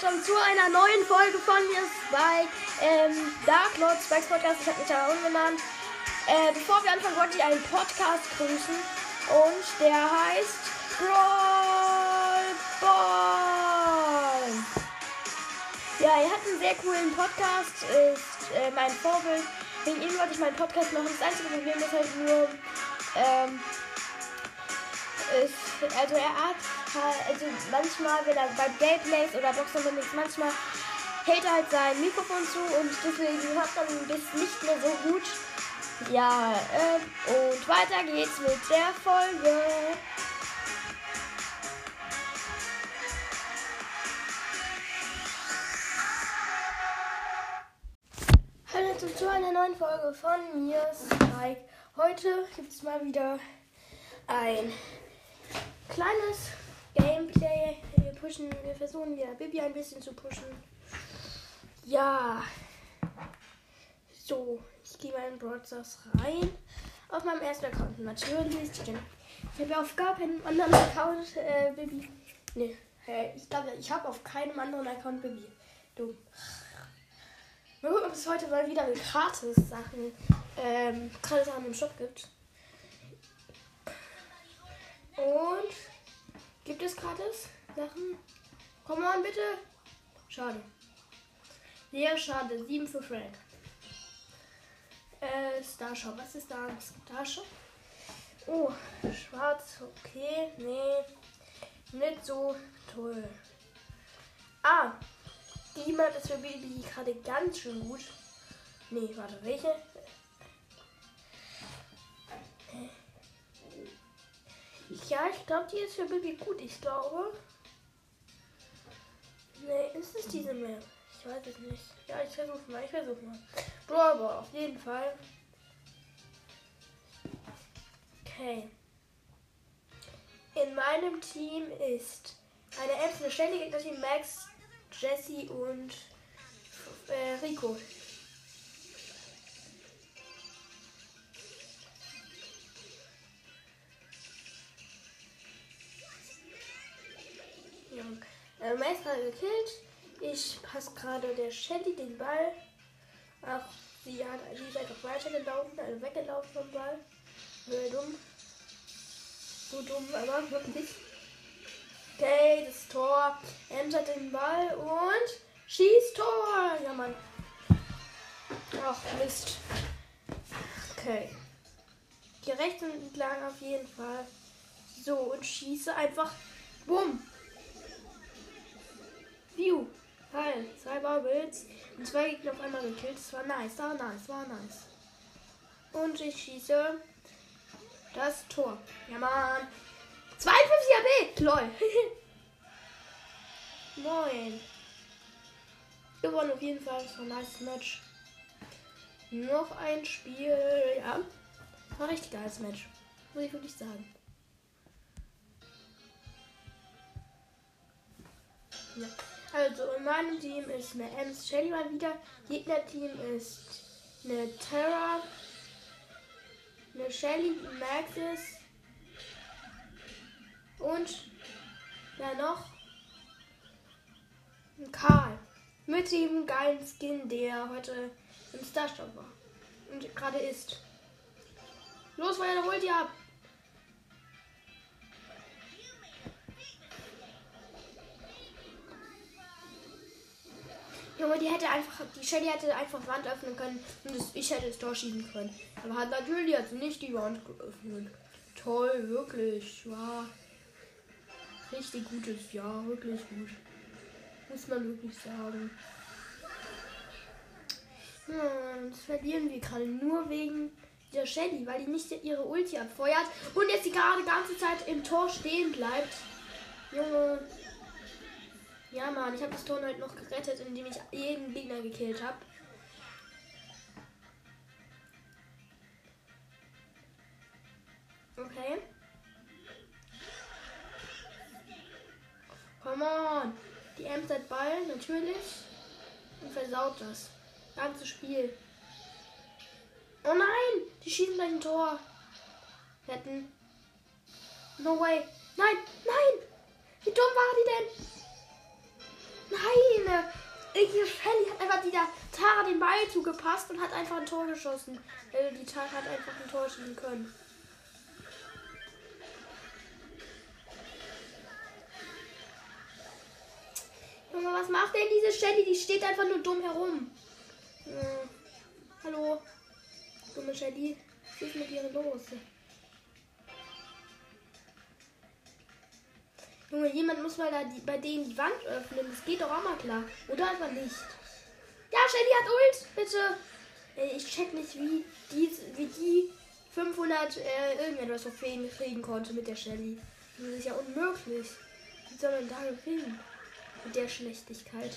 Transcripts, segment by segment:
Willkommen zu einer neuen Folge von mir bei ähm, Dark Lord Spikes Podcast. Ich habe mich da umgenannt. Äh, bevor wir anfangen, wollte ich einen Podcast grüßen. Und der heißt Brawl Ball. Ja, er hat einen sehr coolen Podcast. Ist äh, mein Vorbild. Wegen ihm wollte ich meinen Podcast machen. Das einzige Problem ist halt nur, ähm, ist, also er hat also manchmal, wenn er bei Gameplays oder Boxen manchmal hält er halt sein Mikrofon zu und deswegen hört man das nicht mehr so gut. Ja, äh, und weiter geht's mit der Folge. Hallo zu einer neuen Folge von mir, Spike. Heute gibt es mal wieder ein kleines Gameplay. Wir pushen, wir versuchen ja Bibi ein bisschen zu pushen. Ja. So, ich gehe mal in Broadcast rein. Auf meinem ersten Account natürlich. Ich habe auf gar keinem anderen Account äh, Bibi. Nee, ich glaube, ich habe auf keinem anderen Account Bibi. Du. Mal gucken, ob es heute mal wieder gratis Sachen, ähm, gratis Sachen im Shop gibt. Und gibt es gratis Sachen? Komm on, bitte. Schade. Sehr schade. 7 für Frank. Äh, Starshop. Was ist da? Starshop? Oh, schwarz. Okay. Nee. Nicht so toll. Ah. Die Map ist für Baby gerade ganz schön gut. Nee, warte, welche? Ja, ich glaube, die ist für Bibi gut. Ich glaube. Nee, ist es diese Map? Ich weiß es nicht. Ja, ich versuche mal. Ich versuche mal. Brawler, auf jeden Fall. Okay. In meinem Team ist eine Ems, eine Shelly, Gegner-Team Max, Jesse und äh, Rico. Äh, Meister gekillt. Ich passe gerade der Shelly den Ball. Ach, sie, hat, sie ist einfach weitergelaufen, also weggelaufen vom Ball. Wäre dumm. So dumm, aber wirklich. Okay, das Tor. Hat den Ball und schießt Tor. Ja, Mann. Ach, Mist. Okay. Hier rechts entlang auf jeden Fall. So, und schieße einfach. Bumm. Piu. Geil. Zwei Bubbles. Und zwei Gegner auf einmal gekillt. Das war nice. Das war nice. War nice. Und ich schieße das Tor. Ja, Mann. 52 AB. Lol. Moin. Gewonnen auf jeden Fall. Das war ein nice Match. Noch ein Spiel. Ja. War ein richtig geiles Match. Muss ich wirklich sagen. Ja. Also in meinem Team ist eine Ems Shelly mal wieder. Gegner-Team ist eine Terra, eine Shelly Maxis und ja noch ein Karl. Mit dem geilen Skin, der heute im Starshop war. Und gerade ist. Los, Feuer, holt ihr ab! Junge, die hätte einfach, die Shelly hätte einfach Wand öffnen können und das, ich hätte das Tor schießen können. Aber hat natürlich jetzt nicht die Wand geöffnet. Toll, wirklich. Ja. Richtig gutes, ja, wirklich gut. Muss man wirklich sagen. Hm, das verlieren wir gerade nur wegen der Shelly, weil die nicht ihre Ulti abfeuert und jetzt die gerade ganze Zeit im Tor stehen bleibt. Junge, ja, Mann, ich habe das Tor halt noch gerettet, indem ich jeden Gegner gekillt habe. Okay. Come on. Die Ems hat Ball, natürlich. Und versaut das. Ganze Spiel. Oh nein! Die schießen gleich ein Tor. Retten. No way. Nein, nein! Wie dumm war die denn? Nein! Shelly hat einfach dieser Tara den Ball zugepasst und hat einfach ein Tor geschossen. Also die Tara hat einfach ein Tor schießen können. Junge, was macht denn diese Shelly? Die steht einfach nur dumm herum. Hm. Hallo? Dumme Shelly. Was ist mit ihr los? Junge, jemand muss mal da die, bei denen die Wand öffnen. Das geht doch auch mal klar. Oder einfach nicht. Ja, Shelly hat Ult, bitte. Ey, ich check nicht, wie die, wie die 500 äh, irgendetwas Trophäen kriegen konnte mit der Shelly. Das ist ja unmöglich. Wie soll man da gewinnen? Mit der Schlechtigkeit.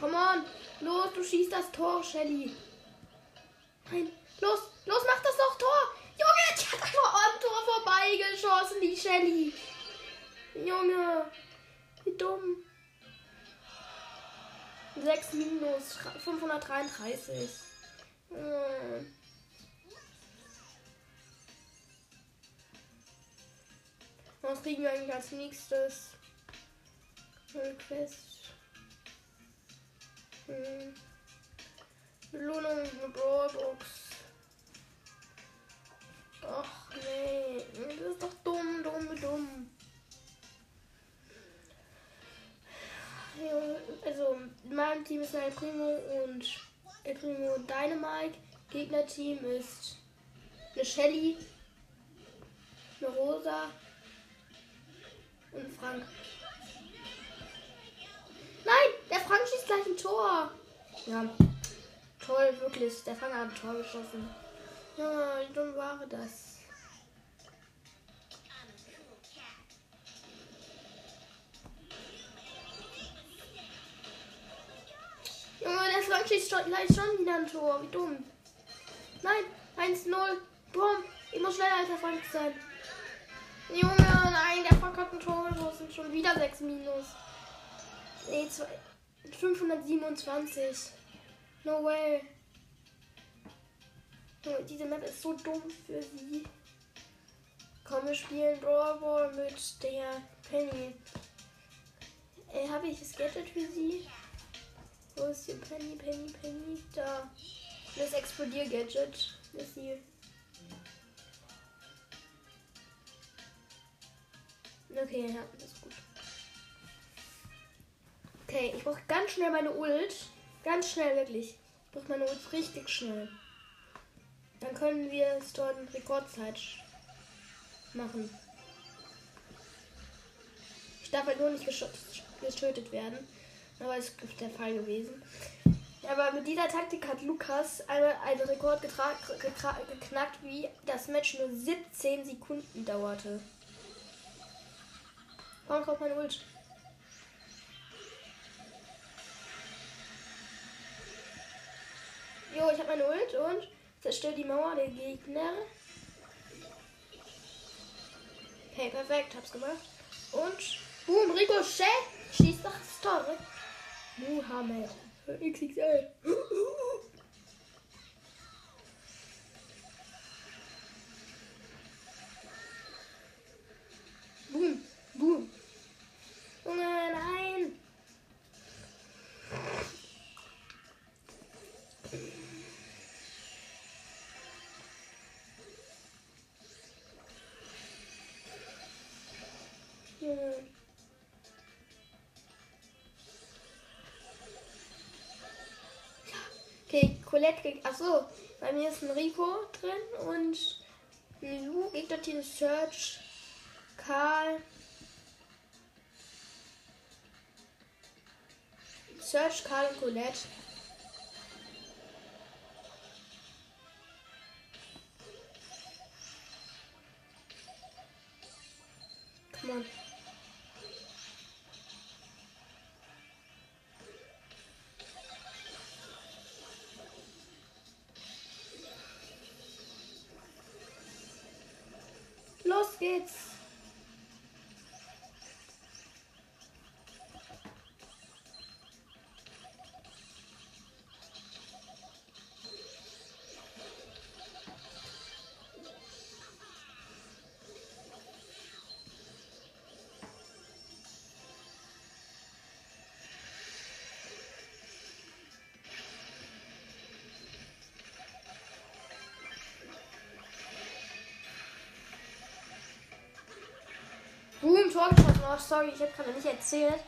Komm on, los, du schießt das Tor, Shelly. Nein, los, los, mach das doch Tor. Junge, die hat einfach am Tor vorbeigeschossen, die Shelly. Junge, wie dumm. 6 minus 533. Hm. Was kriegen wir eigentlich als nächstes? Quest. Hm. Belohnung, eine Brawlbox. Ach nee, das ist doch dumm, dumm, dumm. Also, mein Team ist ein Primo und El Primo Dynamite. Gegnerteam ist eine Shelly, eine Rosa und Frank. Nein, der Frank schießt gleich ein Tor. Ja, toll, wirklich. Der Frank hat ein Tor geschossen. Ja, wie dumm war das? Junge, der Frank schießt schon, gleich schon wieder ein Tor. Wie dumm. Nein, 1-0. Boom. Ich muss schneller als der Frank sein. Junge, nein, der Frank hat ein Tor geschossen. Schon wieder 6 minus. Nee, 527. No way. Diese Map ist so dumm für sie. Komm, wir spielen Brawl mit der Penny. Äh, habe ich das Gadget für sie? Wo ist die Penny, Penny, Penny? Da. Das Explodier-Gadget. Das sie. Okay, ja, das ist gut. Okay, ich brauche ganz schnell meine Ult. Ganz schnell, wirklich. Ich brauche meine Ult richtig schnell. Dann können wir es dort in Rekordzeit machen. Ich darf halt nur nicht getötet werden. Aber es ist der Fall gewesen. Aber mit dieser Taktik hat Lukas einmal einen Rekord geknackt, wie das Match nur 17 Sekunden dauerte. Komm, kommt meine Ult. Jo, ich habe meine Ult und zerstört die Mauer der Gegner. Okay, perfekt, hab's gemacht. Und boom, Ricochet schießt doch das Tor. Muhammad. XXL. Boom, boom. Junge, nein. Colette kriegt. Achso, bei mir ist ein Rico drin und ein Lu, Gegnerteam Search, Karl. Search, Karl und Colette. Oh, sorry, ich habe gerade nicht erzählt.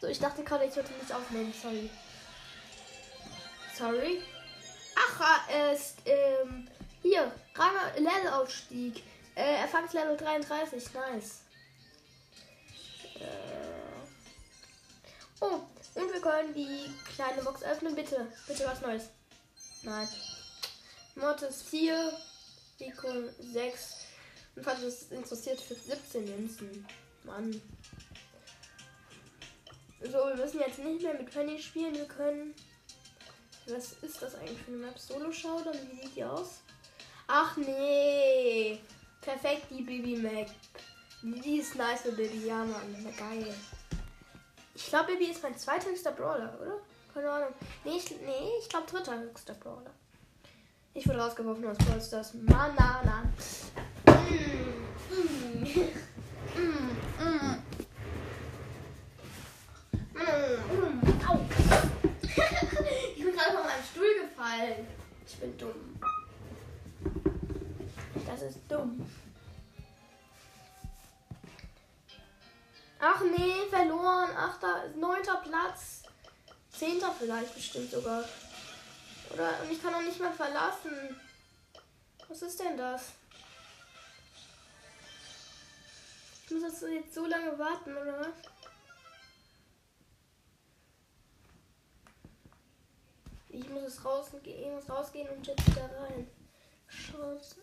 So, ich dachte gerade, ich würde nicht aufnehmen. Sorry. Sorry. Ach, er ist, ähm, hier, Rang Levelaufstieg. Äh, Erfahrungslevel 33. Nice. Äh. Oh, und wir können die kleine Box öffnen. Bitte, bitte was Neues. Nein. Mortis 4, Rico 6. Und falls es interessiert, für 17 Münzen. Mann. So, wir müssen jetzt nicht mehr mit Penny spielen. Wir können. Was ist das eigentlich für eine Map? Solo Showdown? Wie sieht die aus? Ach nee. Perfekt, die Baby Map. Die ist nice Baby. Ja, Mann. Geil. Ich glaube, Baby ist mein zweithöchster Brawler, oder? Keine Ahnung. Nee, ich, nee, ich glaube, dritter höchster Brawler. Ich wurde rausgeworfen aus Brawl Stars. Mann, na, na. Mm, mm, mm, Au. ich bin gerade von meinem Stuhl gefallen. Ich bin dumm. Das ist dumm. Ach nee, verloren. Achter, neunter Platz. Zehnter vielleicht bestimmt sogar. Oder und ich kann auch nicht mehr verlassen. Was ist denn das? Ich muss jetzt so lange warten, oder was? Ich muss es rausgehen, ich muss rausgehen und jetzt wieder rein. Chance.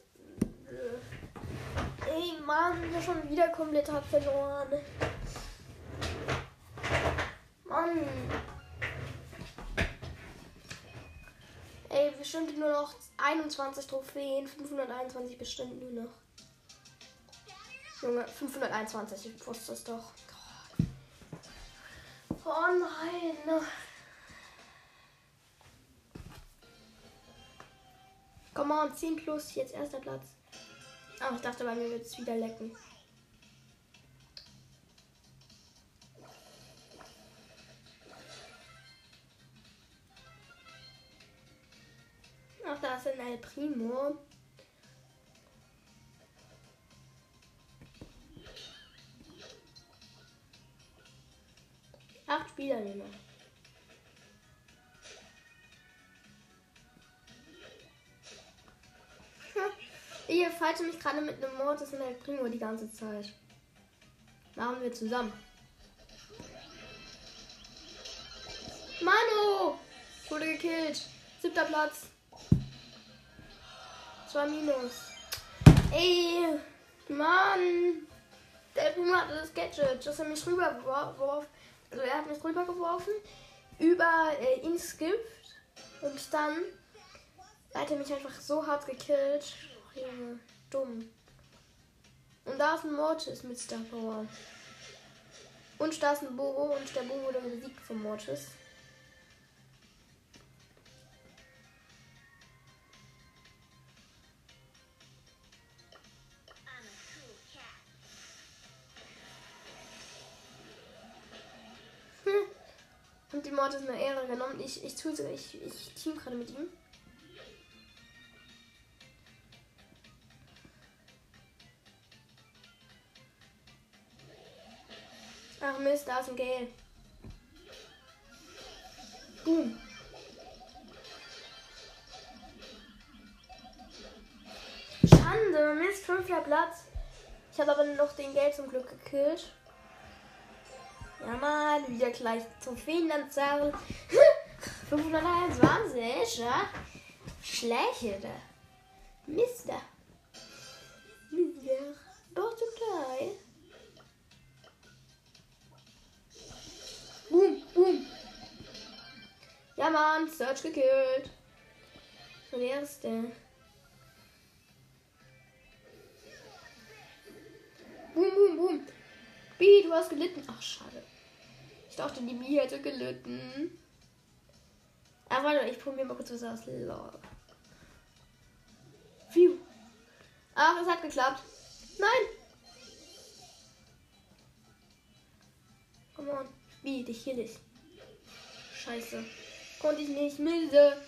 Ey Mann, ich schon wieder komplett hart verloren. Mann. Ey, bestimmt nur noch 21 Trophäen, 521 bestimmt nur noch. Junge, 521, ich wusste es doch. Oh nein. Komm on, 10 plus, jetzt erster Platz. Aber ich dachte, bei mir wird es wieder lecken. Ach, da ist ein El Primo. Acht Spieler nehmen. Falsche mich gerade mit einem Mortis und El Primo die ganze Zeit. Machen wir zusammen. Manu! Wurde gekillt. Siebter Platz. Zwei Minus. Ey, Mann. Der Primo hatte das Gadget, dass er mich rübergeworfen also er hat mich rübergeworfen über äh, ins Gift und dann hat er mich einfach so hart gekillt. Junge, dumm. Und da ist ein Mortis mit Star Power. Und da ist ein Bobo und der Bobo wurde besiegt vom Mortis. Hm. Und die Mortis eine Ehre genommen. Ich, ich, tue, ich, ich team gerade mit ihm. Da ist ein Gale. Boom. Schande, Mist, fünfter Platz. Ich habe aber noch den Geld zum Glück gekillt. Ja, Mann, wieder gleich Trophäenanzahl. 521, ja? Schlecht. Mister. Mister. Mann, Search gekillt. So, der. Boom, boom, boom. Bi, du hast gelitten. Ach, schade. Ich dachte, die Bi hätte gelitten. Ach, warte, ich probiere mal kurz was aus. Lol. Phew. Ach, es hat geklappt. Nein. Come on. Wie, dich hier nicht. Scheiße. Konnte ich nicht. Milde.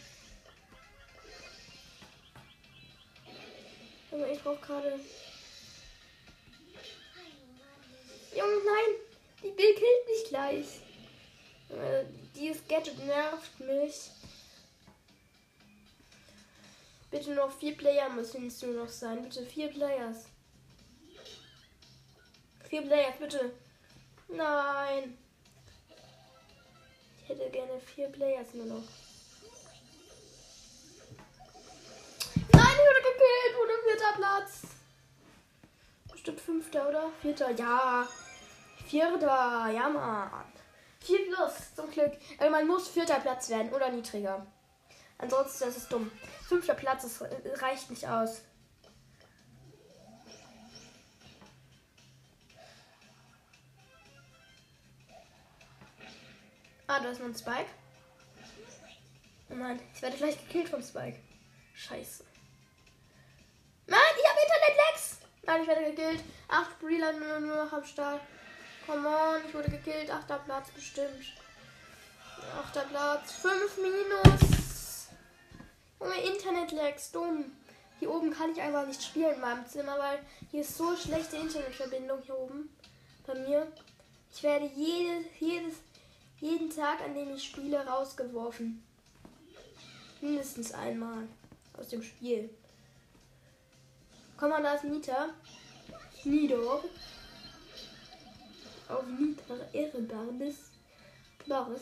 Aber ich brauche gerade. Junge, nein. Die Bill killt mich gleich. Äh, dieses Gadget nervt mich. Bitte noch vier Player müssen es nur noch sein. Bitte vier Players. Vier Players, bitte. Nein. Ich hätte gerne vier Players nur noch. Nein, ich wurde gekillt. Wurde vierter Platz. Bestimmt fünfter, oder? Vierter, ja. Vierter, ja, Mann. Vier plus, zum Glück. Also man muss vierter Platz werden oder niedriger. Ansonsten ist es dumm. Fünfter Platz, das reicht nicht aus. Ah, da ist noch ein Spike. Oh nein, ich werde gleich gekillt vom Spike. Scheiße. Nein, ich habe Internet-Lags. Nein, ich werde gekillt. Acht Breeder nur, nur noch am Start. Come on, ich wurde gekillt. Achter Platz bestimmt. Achter Platz. Fünf Minus. Junge, Internet-Lags. Dumm. Hier oben kann ich einfach nicht spielen in meinem Zimmer, weil hier ist so schlechte Internetverbindung hier oben. Bei mir. Ich werde jedes, jedes, jeden Tag, an dem ich spiele, rausgeworfen. Mindestens einmal aus dem Spiel. Komm mal, da ist Nita. Nido. Auf Nita Ehrenbares. Bares.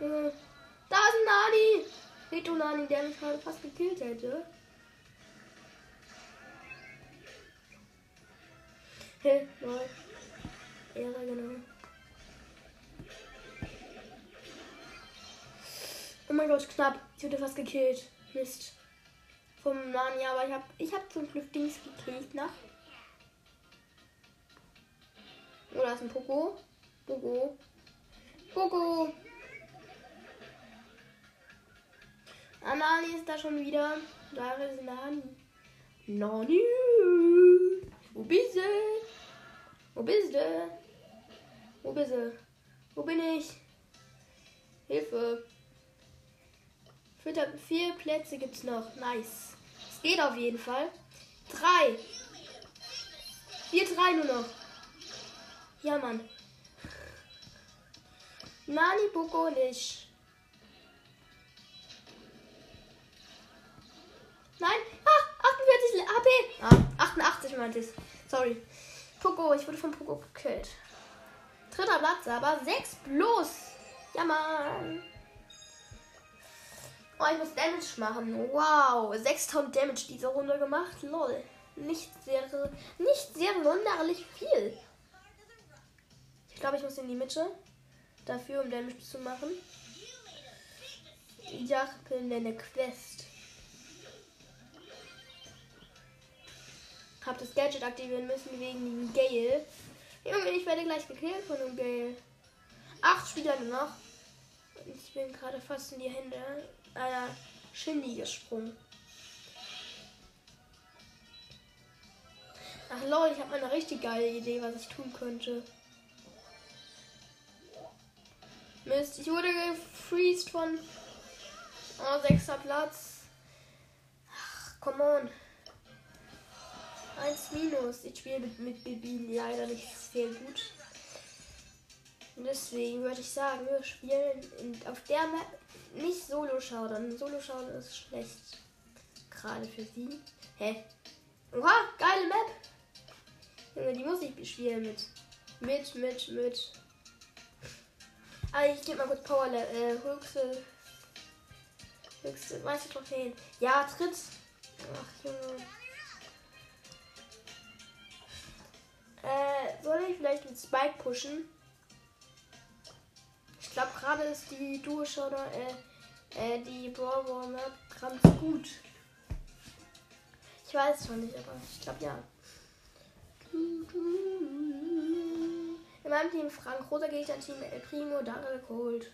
Junge. Da ist ein Nani. Rito Nani, der mich gerade fast gekillt hätte. Hey, lol. Ehre, genau. Oh mein Gott, knapp. Ich wurde fast gekillt. Mist. Vom Nani, aber ich habe ich hab zum Glück Dings gekillt nach. Oh, da ist ein Poco. Poco. Poco. Ah, Nani ist da schon wieder. Da ist Nani. Nani. Wo bist du? Wo bist du? Wo bist du? Wo bin ich? Hilfe. Vier, Plätze gibt's noch. Nice. Es geht auf jeden Fall. Drei. Vier, drei nur noch. Ja, Mann. Nani nicht. Nein. Ah, 48 HP. Ah, 88 meinte ich. Sorry. Poco, ich wurde von Poco gekillt. Dritter Platz, aber 6 bloß. Ja, Mann. Oh, ich muss Damage machen. Wow, 6000 Damage diese Runde gemacht. Lol. Nicht sehr, nicht sehr wunderlich viel. Ich glaube, ich muss in die Mitte. Dafür, um Damage zu machen. Ja, bin eine Quest. Hab das Gadget aktivieren müssen wegen dem Gale. Junge, ich werde gleich gekillt von dem Gale. Acht Spieler nur noch. Ich bin gerade fast in die Hände einer Shindy gesprungen. Ach lol, ich habe eine richtig geile Idee, was ich tun könnte. Mist, ich wurde gefreezed von oh, sechster Platz. Ach, come on. 1 minus. Ich spiele mit, mit Bibi leider nicht sehr gut. Deswegen würde ich sagen, wir spielen in, auf der Map nicht Solo schauen. Solo schauen ist schlecht. Gerade für sie. Hä? Oha, geile Map. Junge, die muss ich spielen mit. Mit, mit, mit. Ah, ich gebe mal kurz Power äh, höchste. Höchste meiste Trophäen. Ja, Tritt. Ach, Junge. Äh, soll ich vielleicht mit Spike pushen? Ich glaube, gerade ist die Duo oder äh, äh, die Brawl Map ganz gut. Ich weiß noch nicht, aber ich glaube ja. In meinem Team Frank, roter Gegner Team El Primo, Daryl Cold.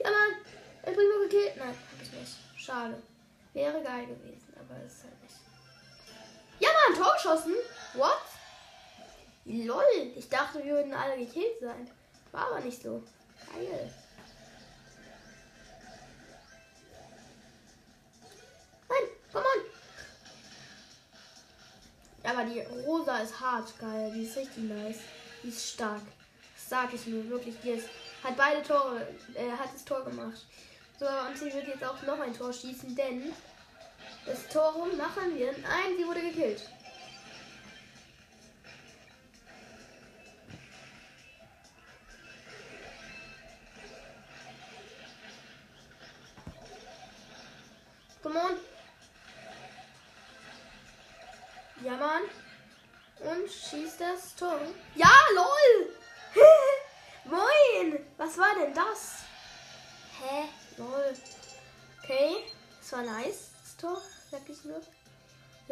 Ja, Mann! El Primo gekillt? Nein, hab ich nicht. Schade. Wäre geil gewesen, aber ist halt nicht ein Tor geschossen? What? Lol, ich dachte, wir würden alle gekillt sein. War aber nicht so. Geil. Nein, komm on. Aber die Rosa ist hart, geil. Die ist richtig nice. Die ist stark. Das sag ich nur, wirklich. Die ist, hat beide Tore, äh, hat das Tor gemacht. So, und sie wird jetzt auch noch ein Tor schießen, denn das Tor machen wir. Nein, sie wurde gekillt. Come on. Ja, Mann. Und schießt das Tor. Ja, lol. Moin. Was war denn das? Hä? Lol. Okay. Das war nice,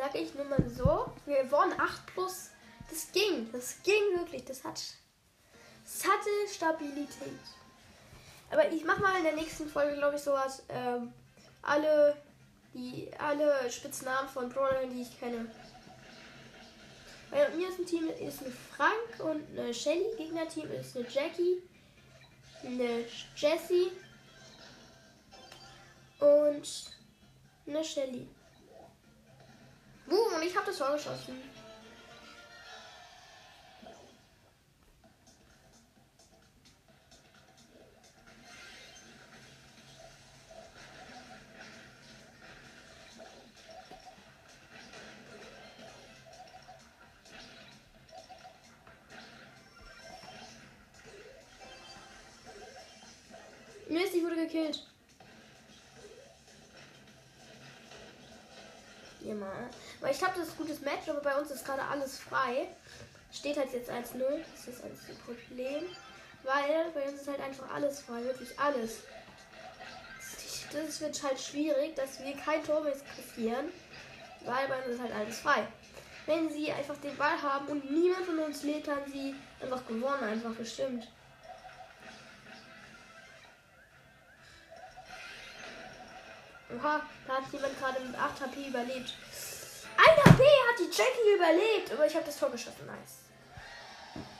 Sag ich nur mal so. Wir waren 8 plus. Das ging. Das ging wirklich. Das hat. Das hatte Stabilität. Aber ich mach mal in der nächsten Folge, glaube ich, sowas. Ähm, alle die alle Spitznamen von Brawlern, die ich kenne. Bei mir ist ein Team ist eine Frank und eine Shelly. Gegnerteam ist eine Jackie, eine Jessie und eine Shelly. Boom, und ich habe das Tor geschossen. Ja, mal. Weil ich glaube, das ist ein gutes Match, aber bei uns ist gerade alles frei. Steht halt jetzt 1-0. Das ist ein Problem. Weil bei uns ist halt einfach alles frei. Wirklich alles. Das wird halt schwierig, dass wir kein Tor mehr kassieren. Weil bei uns ist halt alles frei. Wenn sie einfach den Ball haben und niemand von uns lebt, haben sie einfach gewonnen. Einfach bestimmt. Oha, da hat jemand gerade mit 8 HP überlebt. 1 HP hat die Jackie überlebt, aber ich habe das Tor geschossen. Nice.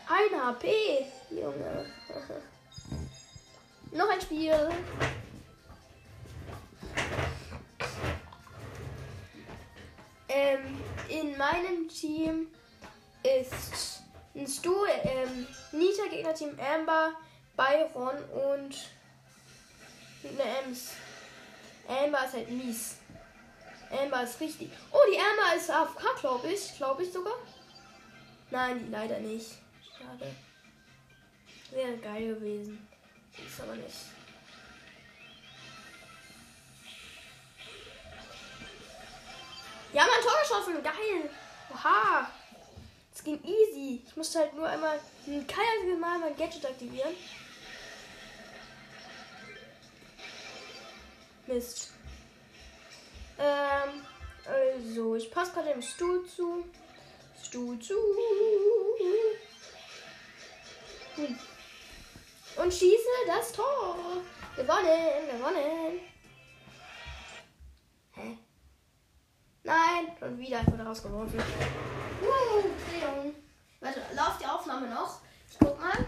1 HP, Junge. Noch ein Spiel. Ähm, in meinem Team ist ein Stu, ähm, Nita Gegnerteam Amber, Byron und eine Ems. Amber ist halt mies. Amber ist richtig. Oh, die Amber ist AFK, glaube ich. Glaube ich sogar. Nein, leider nicht. Schade. Wäre geil gewesen. Ist aber nicht. Ja, mein Tor geschossen. Geil. Oha. Es ging easy. Ich musste halt nur einmal kein einziges Mal mein Gadget aktivieren. Mist. Ähm, also, ich passe gerade dem Stuhl zu. Stuhl zu. Hm. Und schieße das Tor. Gewonnen, gewonnen. Hä? Nein, schon wieder. Ich wurde rausgeworfen. Uh, Warte, läuft die Aufnahme noch? Ich guck mal.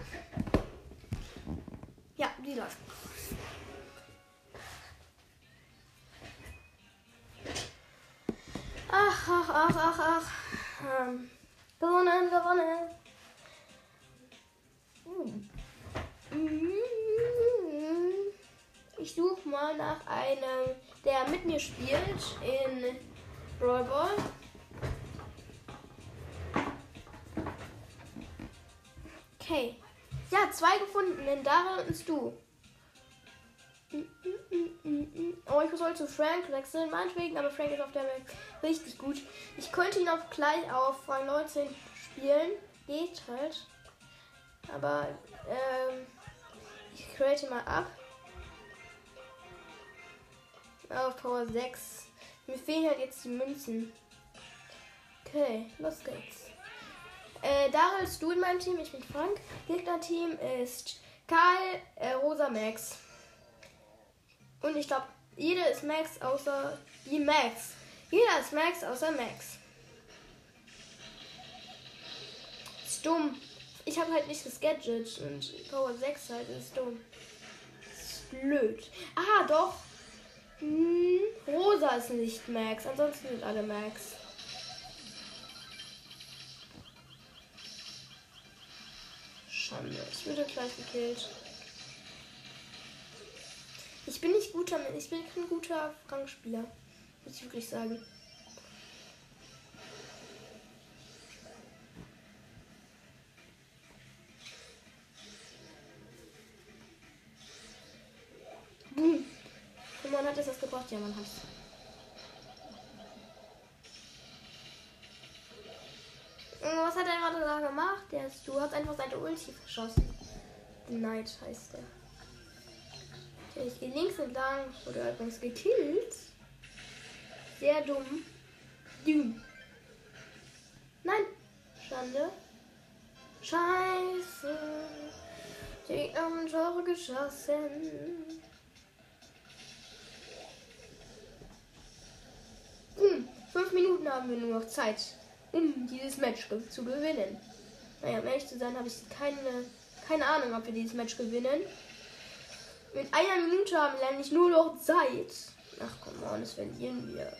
Ja, die läuft. Ach, ach, ach, ach. Ähm, gewonnen, gewonnen. Ich suche mal nach einem, der mit mir spielt in Brawl Ball. Okay. Ja, zwei gefunden, denn Daryl und du. Oh, ich soll zu Frank wechseln, meinetwegen, aber Frank ist auf der Welt richtig gut. Ich könnte ihn auch gleich auf Rang 19 spielen. Geht halt. Aber ähm, ich create mal ab. Auf Power 6. Mir fehlen halt jetzt die Münzen. Okay, los geht's. Äh, Daryl ist du in meinem Team, ich bin Frank. Gegner-Team ist Karl, äh, Rosa Max. Und ich glaube, jeder ist Max außer die Max. Jeder ist Max außer Max. Ist dumm. Ich habe halt nicht das Gadget und Power 6 halt ist dumm. Ist blöd. Ah, doch. Hm, Rosa ist nicht Max. Ansonsten sind alle Max. Schande. Ich wurde gleich gekillt. Ich bin nicht guter, ich bin kein guter Rangspieler. Muss ich wirklich sagen. Boom. Und man hat es das gebracht? Ja, man hat es. Was hat er gerade da gemacht? Der du hast einfach seine Ulti verschossen. The Knight heißt der. Ich gehe links entlang. Oder übrigens gekillt. Sehr dumm. Dumm. Nein. Schande. Scheiße. Die haben Tore geschossen. Hm, fünf Minuten haben wir nur noch Zeit, um dieses Match zu gewinnen. Naja, um ehrlich zu sein, habe ich keine, keine Ahnung, ob wir dieses Match gewinnen. Mit einer Minute haben wir nämlich nur noch Zeit. Ach komm on, das verlieren wir.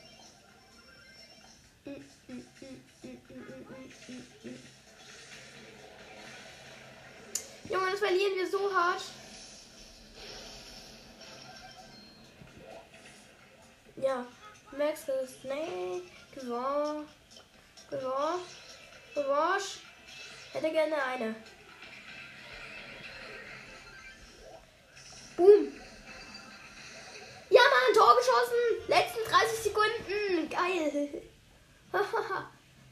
Junge, das verlieren wir so hart. Ja, Max ist nee, gewonnen. Gewonnen. Gewonnen. Hätte gerne eine. Boom. Ja, Mann, Tor geschossen. Letzten 30 Sekunden. Geil.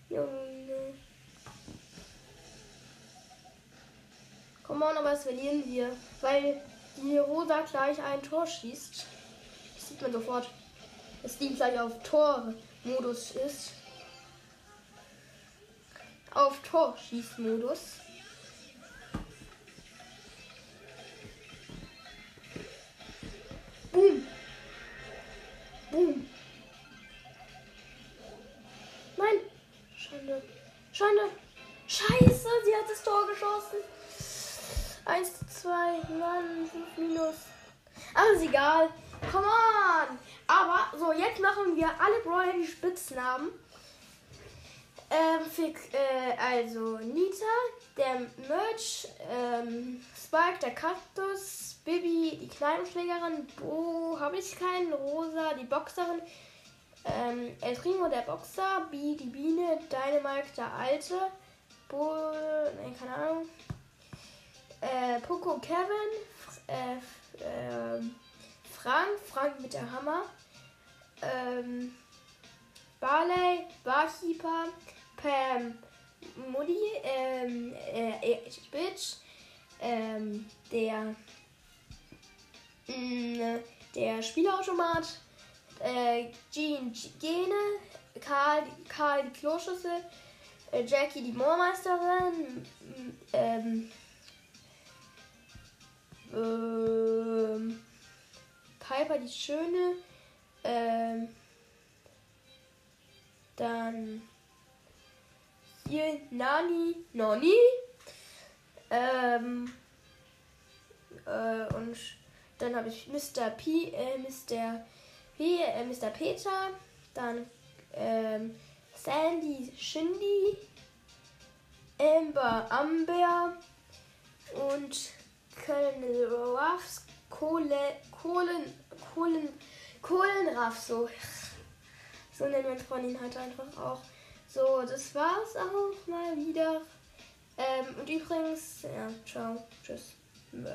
Junge. Komm on, aber das verlieren wir. Weil die Rosa gleich ein Tor schießt. Das sieht man sofort. Dass die gleich auf Tor-Modus ist. Auf Tor-Schießmodus. Boom. Boom. Nein. Schande. Schande. Scheiße, sie hat das Tor geschossen. 1 zu 2, Mann, 5 minus. Ist egal. Come on. Aber so, jetzt machen wir alle Brawler die Spitznamen. Ähm, für, äh, also Nita, der Merch, ähm, Spike, der Kaktus, Bibi, die Kneipenschlägerin, Bo, habe ich keinen, Rosa, die Boxerin, ähm, El Primo, der Boxer, Bi, die Biene, Dynamite, der Alte, Bo, ne, keine Ahnung, äh, Poco, Kevin, äh, äh, Frank, Frank mit der Hammer, ähm, Barley, Barkeeper, Pam, Moody, ähm, äh, Bitch, ähm, der Mm, der Spielautomat, äh, Jean Gene, Karl, Karl die Kloschüssel, äh, Jackie die Moormeisterin, ähm, ähm, Piper die Schöne, ähm, dann hier Nani, Noni, ähm, äh, und dann habe ich Mr. P, äh, Mr. P, äh, Mr. Peter. Dann ähm, Sandy Shindy. Amber Amber. Und Colonel Ruffs. Kohle, Kohlen, Kohlen, Kohlenraff, so. So nennt man von ihn halt einfach auch. So, das war's auch mal wieder. Ähm, und übrigens, ja, ciao, tschüss. Bäh.